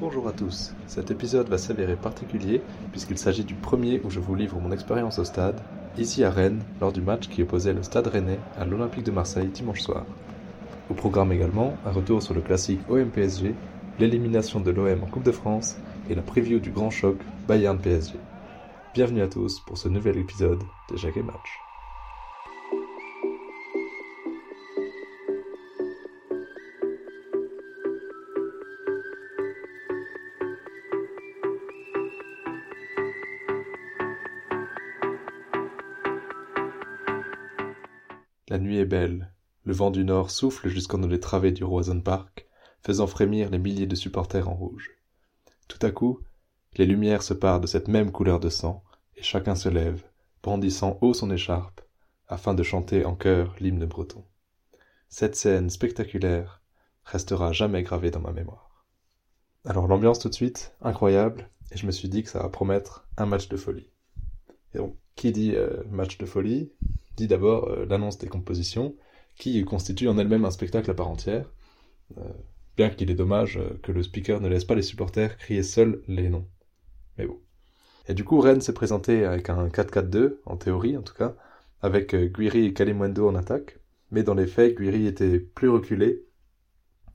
Bonjour à tous, cet épisode va s'avérer particulier puisqu'il s'agit du premier où je vous livre mon expérience au stade, ici à Rennes, lors du match qui opposait le stade rennais à l'Olympique de Marseille dimanche soir. Au programme également, un retour sur le classique OM-PSG, l'élimination de l'OM en Coupe de France et la preview du grand choc Bayern-PSG. Bienvenue à tous pour ce nouvel épisode de Jacques Match. Du nord souffle jusqu'en les travées du Roison Park, faisant frémir les milliers de supporters en rouge. Tout à coup, les lumières se parent de cette même couleur de sang, et chacun se lève, brandissant haut son écharpe, afin de chanter en chœur l'hymne breton. Cette scène spectaculaire restera jamais gravée dans ma mémoire. Alors l'ambiance tout de suite, incroyable, et je me suis dit que ça va promettre un match de folie. Et donc, qui dit euh, match de folie dit d'abord euh, l'annonce des compositions, qui constitue en elle-même un spectacle à part entière, euh, bien qu'il est dommage euh, que le speaker ne laisse pas les supporters crier seuls les noms. Mais bon. Et du coup, Rennes s'est présenté avec un 4-4-2, en théorie en tout cas, avec Guiri et Kalimundo en attaque, mais dans les faits, Guiri était plus reculé,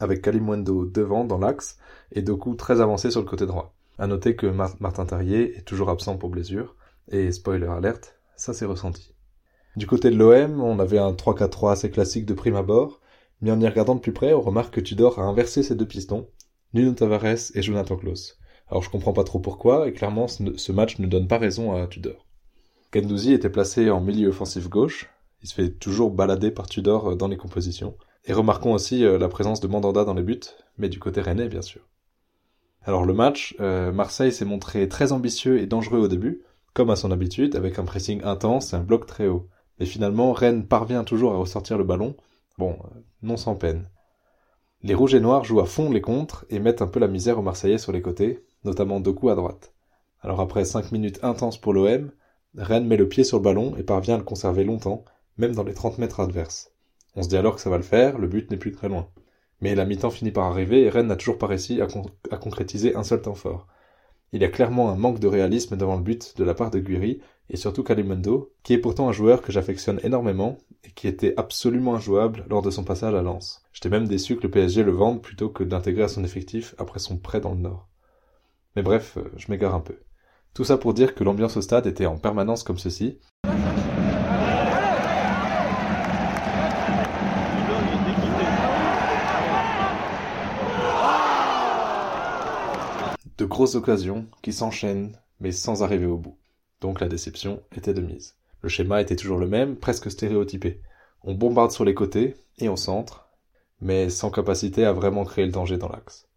avec Kalimundo devant dans l'axe, et Doku très avancé sur le côté droit. À noter que Martin Tarrier est toujours absent pour blessure, et spoiler alerte, ça s'est ressenti. Du côté de l'OM, on avait un 3-4-3 assez classique de prime abord, mais en y regardant de plus près, on remarque que Tudor a inversé ses deux pistons, Nuno Tavares et Jonathan Klaus. Alors je comprends pas trop pourquoi, et clairement ce match ne donne pas raison à Tudor. Gendouzi était placé en milieu offensif gauche, il se fait toujours balader par Tudor euh, dans les compositions, et remarquons aussi euh, la présence de Mandanda dans les buts, mais du côté rennais bien sûr. Alors le match, euh, Marseille s'est montré très ambitieux et dangereux au début, comme à son habitude, avec un pressing intense et un bloc très haut. Mais finalement, Rennes parvient toujours à ressortir le ballon, bon, euh, non sans peine. Les rouges et noirs jouent à fond les contres et mettent un peu la misère aux Marseillais sur les côtés, notamment Doku à droite. Alors après 5 minutes intenses pour l'OM, Rennes met le pied sur le ballon et parvient à le conserver longtemps, même dans les 30 mètres adverses. On se dit alors que ça va le faire, le but n'est plus très loin. Mais la mi-temps finit par arriver et Rennes n'a toujours pas réussi à, à, concrétiser un seul temps fort. Il y a clairement un manque de réalisme devant le but de la part de Guiri et surtout Kalimundo, qui est pourtant un joueur que j'affectionne énormément et qui était absolument injouable lors de son passage à Lens. J'étais même déçu que le PSG le vende plutôt que d'intégrer à son effectif après son prêt dans le Nord. Mais bref, euh, je m'égare un peu. Tout ça pour dire que l'ambiance au stade était en permanence comme ceci. De grosses occasions qui s'enchaînent mais sans arriver au bout donc la déception était de mise. Le schéma était toujours le même, presque stéréotypé. On bombarde sur les côtés et on centre, mais sans capacité à vraiment créer le danger dans l'axe.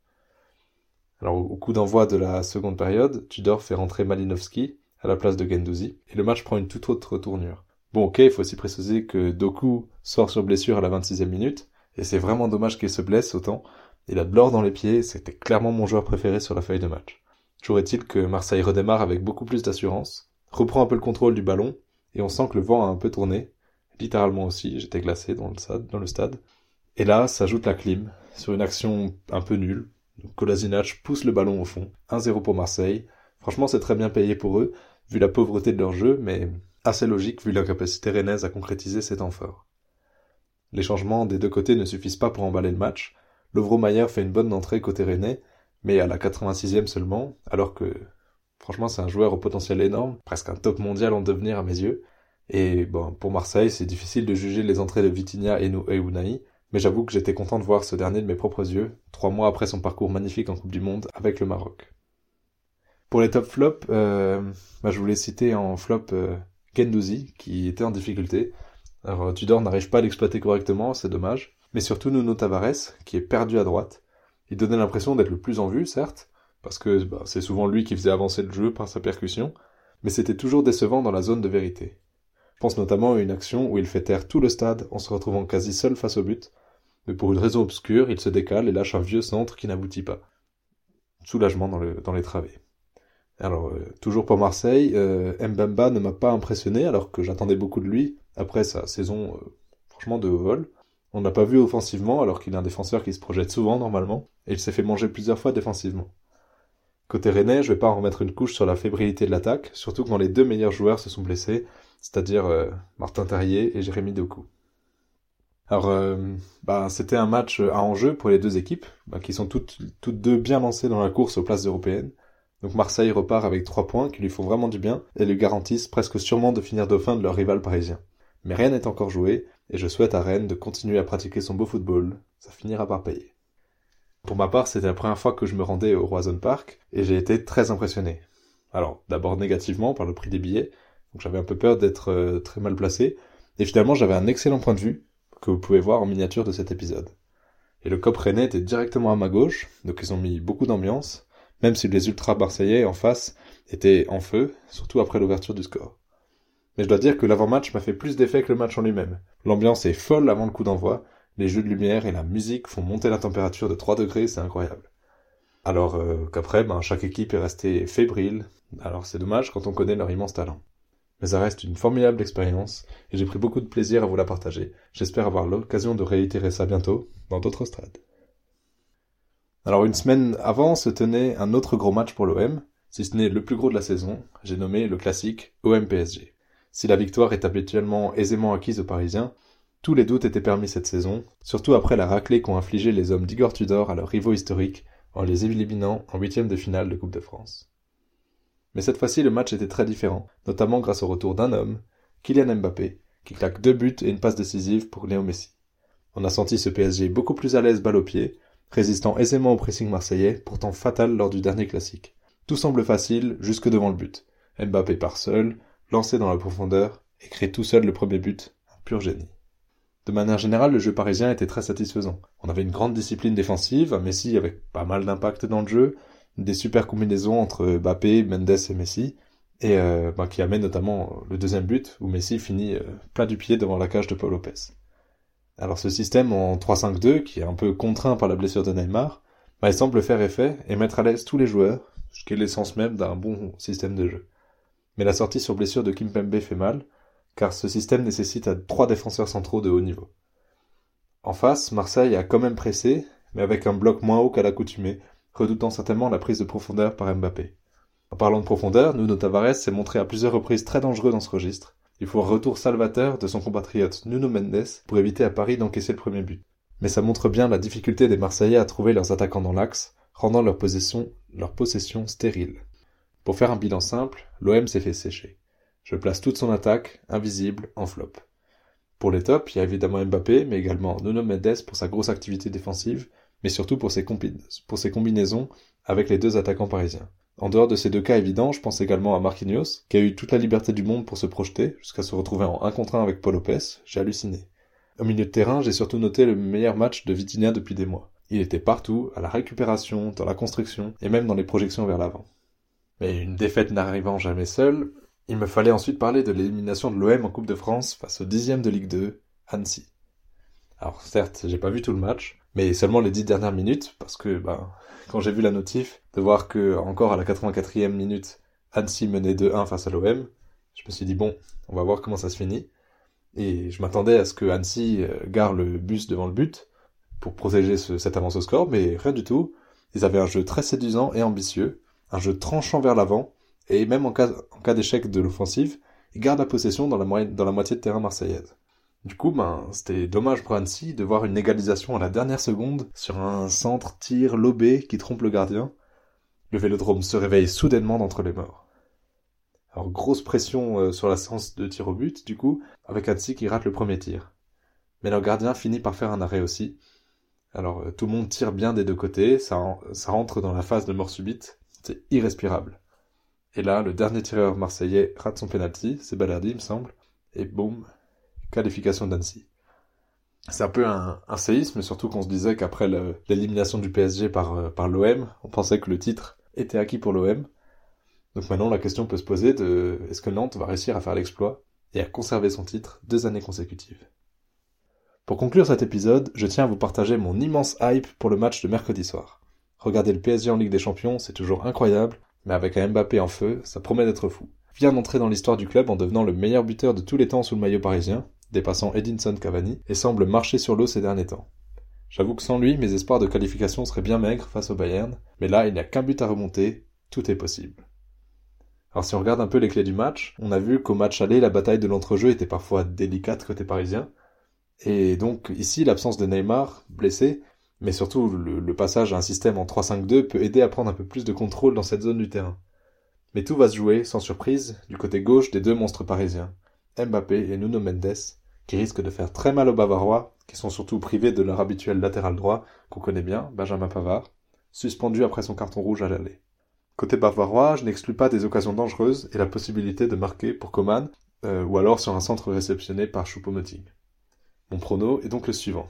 Alors au coup d'envoi de la seconde période, Tudor fait rentrer Malinowski à la place de Gendouzi, et le match prend une toute autre tournure. Bon ok, il faut aussi préciser que Doku sort sur blessure à la 26e minute, et c'est vraiment dommage qu'il se blesse autant. Il a de l'or dans les pieds, c'était clairement mon joueur préféré sur la feuille de match. Toujours est-il que Marseille redémarre avec beaucoup plus d'assurance, reprend un peu le contrôle du ballon, et on sent que le vent a un peu tourné. Littéralement aussi, j'étais glacé dans le stade. Et là, s'ajoute la clim, sur une action un peu nulle. Kolasinac pousse le ballon au fond. 1-0 pour Marseille. Franchement, c'est très bien payé pour eux, vu la pauvreté de leur jeu, mais assez logique vu l'incapacité rennaise à concrétiser ces temps forts. Les changements des deux côtés ne suffisent pas pour emballer le match. Lovro Mayer fait une bonne entrée côté rennais, mais à la 86e seulement, alors que Franchement, c'est un joueur au potentiel énorme, presque un top mondial en devenir à mes yeux. Et bon, pour Marseille, c'est difficile de juger les entrées de Vitinha et Unai, mais j'avoue que j'étais content de voir ce dernier de mes propres yeux, trois mois après son parcours magnifique en Coupe du Monde avec le Maroc. Pour les top flops, euh, bah, je voulais citer en flop euh, qui était en difficulté. Alors Tudor n'arrive pas à l'exploiter correctement, c'est dommage. Mais surtout Nuno Tavares, qui est perdu à droite. Il donnait l'impression d'être le plus en vue, certes, parce que bah, c'est souvent lui qui faisait avancer le jeu par sa percussion, mais c'était toujours décevant dans la zone de vérité. Je pense notamment à une action où il fait taire tout le stade en se retrouvant quasi seul face au but, mais pour une raison obscure, il se décale et lâche un vieux centre qui n'aboutit pas. Soulagement dans, le, dans les travées. Alors, euh, toujours pour Marseille, euh, Mbamba ne m'a pas impressionné alors que j'attendais beaucoup de lui après sa saison euh, franchement de haut vol. On ne l'a pas vu offensivement alors qu'il est un défenseur qui se projette souvent normalement, et il s'est fait manger plusieurs fois défensivement. Côté Rennais, je vais pas en remettre une couche sur la fébrilité de l'attaque, surtout quand les deux meilleurs joueurs se sont blessés, c'est-à-dire euh, Martin Terrier et Jérémy Doku. Alors, euh, bah, c'était un match à enjeu pour les deux équipes, bah, qui sont toutes, toutes deux bien lancées dans la course aux places européennes. Donc Marseille repart avec trois points qui lui font vraiment du bien et lui garantissent presque sûrement de finir dauphin de leur rival parisien. Mais rien n'est encore joué, et je souhaite à Rennes de continuer à pratiquer son beau football, ça finira par payer. Pour ma part, c'était la première fois que je me rendais au Roison Park, et j'ai été très impressionné. Alors, d'abord négativement par le prix des billets, donc j'avais un peu peur d'être euh, très mal placé, et finalement j'avais un excellent point de vue, que vous pouvez voir en miniature de cet épisode. Et le COP Rennais était directement à ma gauche, donc ils ont mis beaucoup d'ambiance, même si les ultras marseillais en face étaient en feu, surtout après l'ouverture du score. Mais je dois dire que l'avant-match m'a fait plus d'effet que le match en lui-même. L'ambiance est folle avant le coup d'envoi, les jeux de lumière et la musique font monter la température de 3 degrés, c'est incroyable. Alors euh, qu'après, ben, chaque équipe est restée fébrile, alors c'est dommage quand on connaît leur immense talent. Mais ça reste une formidable expérience, et j'ai pris beaucoup de plaisir à vous la partager. J'espère avoir l'occasion de réitérer ça bientôt, dans d'autres stades. Alors une semaine avant se tenait un autre gros match pour l'OM, si ce n'est le plus gros de la saison, j'ai nommé le classique OM-PSG. Si la victoire est habituellement aisément acquise aux Parisiens, tous les doutes étaient permis cette saison, surtout après la raclée qu'ont infligé les hommes d'Igor Tudor à leurs rivaux historiques en les éliminant en huitième de finale de Coupe de France. Mais cette fois-ci, le match était très différent, notamment grâce au retour d'un homme, Kylian Mbappé, qui claque deux buts et une passe décisive pour Léo Messi. On a senti ce PSG beaucoup plus à l'aise balle au pied, résistant aisément au pressing marseillais, pourtant fatal lors du dernier classique. Tout semble facile, jusque devant le but. Mbappé part seul, lancé dans la profondeur, et crée tout seul le premier but, un pur génie. De manière générale, le jeu parisien était très satisfaisant. On avait une grande discipline défensive, Messi avec pas mal d'impact dans le jeu, des super combinaisons entre Mbappé, Mendes et Messi, et euh, bah, qui amène notamment le deuxième but, où Messi finit euh, plein du pied devant la cage de Paul Lopez. Alors ce système en 3-5-2, qui est un peu contraint par la blessure de Neymar, bah, il semble faire effet et mettre à l'aise tous les joueurs, ce qui est l'essence même d'un bon système de jeu. Mais la sortie sur blessure de Kimpembe fait mal, car ce système nécessite trois défenseurs centraux de haut niveau. En face, Marseille a quand même pressé, mais avec un bloc moins haut qu'à l'accoutumée, redoutant certainement la prise de profondeur par Mbappé. En parlant de profondeur, Nuno Tavares s'est montré à plusieurs reprises très dangereux dans ce registre, il faut un retour salvateur de son compatriote Nuno Mendes pour éviter à Paris d'encaisser le premier but. Mais ça montre bien la difficulté des Marseillais à trouver leurs attaquants dans l'axe, rendant leur possession, leur possession stérile. Pour faire un bilan simple, l'OM s'est fait sécher. Je place toute son attaque, invisible, en flop. Pour les tops, il y a évidemment Mbappé, mais également Nuno Mendes pour sa grosse activité défensive, mais surtout pour ses, combinaisons avec les deux attaquants parisiens. En dehors de ces deux cas évidents, je pense également à Marquinhos, qui a eu toute la liberté du monde pour se projeter, jusqu'à se retrouver en 1 contre 1 avec Paul Lopez, j'ai halluciné. Au milieu de terrain, j'ai surtout noté le meilleur match de Vitinha depuis des mois. Il était partout, à la récupération, dans la construction, et même dans les projections vers l'avant. Mais une défaite n'arrivant jamais seule, il me fallait ensuite parler de l'élimination de l'OM en Coupe de France face au dixième de Ligue 2, Annecy. Alors certes, j'ai pas vu tout le match, mais seulement les dix dernières minutes, parce que, ben, quand j'ai vu la notif, de voir que, encore à la 84e minute, Annecy menait 2-1 face à l'OM, je me suis dit, bon, on va voir comment ça se finit. Et je m'attendais à ce que Annecy euh, gare le bus devant le but, pour protéger cette avance au score, mais rien du tout. Ils avaient un jeu très séduisant et ambitieux, un jeu tranchant vers l'avant, et même en cas, d'échec de l'offensive, ils gardent la possession dans la, moitié de terrain marseillaise. Du coup, ben, c'était dommage pour Annecy de voir une égalisation à la dernière seconde sur un centre tir lobé qui trompe le gardien. Le vélodrome se réveille soudainement d'entre les morts. Alors grosse pression euh, sur la séance de tir au but, du coup, avec Annecy qui rate le premier tir. Mais leur gardien finit par faire un arrêt aussi. Alors euh, tout le monde tire bien des deux côtés, ça rentre dans la phase de mort subite, c'est irrespirable. Et là, le dernier tireur marseillais rate son penalty, c'est Balerdi, il me semble, et boum, qualification d'Annecy. C'est un peu un, séisme, surtout qu'on se disait qu'après l'élimination du PSG par, euh, par l'OM, on pensait que le titre était acquis pour l'OM. Donc maintenant, la question peut se poser de est-ce que Nantes va réussir à faire l'exploit et à conserver son titre deux années consécutives? Pour conclure cet épisode, je tiens à vous partager mon immense hype pour le match de mercredi soir. Regarder le PSG en Ligue des Champions, c'est toujours incroyable, mais avec un Mbappé en feu, ça promet d'être fou. Vient d'entrer dans l'histoire du club en devenant le meilleur buteur de tous les temps sous le maillot parisien, dépassant Edinson Cavani, et semble marcher sur l'eau ces derniers temps. J'avoue que sans lui, mes espoirs de qualification seraient bien maigres face au Bayern, mais là, il n'y a qu'un but à remonter, tout est possible. Alors si on regarde un peu les clés du match, on a vu qu'au match aller, la bataille de l'entrejeu était parfois délicate côté parisien. Et donc ici, l'absence de Neymar, blessé, mais surtout le, passage à un système en 3-5-2 peut aider à prendre un peu plus de contrôle dans cette zone du terrain. Mais tout va se jouer, sans surprise, du côté gauche des deux monstres parisiens, Mbappé et Nuno Mendes, qui risquent de faire très mal aux Bavarois, qui sont surtout privés de leur habituel latéral droit, qu'on connaît bien, Benjamin Pavard, suspendu après son carton rouge à l'aller. Côté bavarois, je n'exclus pas des occasions dangereuses et la possibilité de marquer pour Coman, euh, ou alors sur un centre réceptionné par Choupo-Moting. Mon prono est donc le suivant.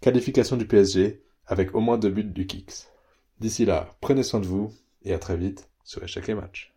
Qualification du PSG avec au moins deux buts du Kicks. D'ici là, prenez soin de vous et à très vite sur Échec les matchs.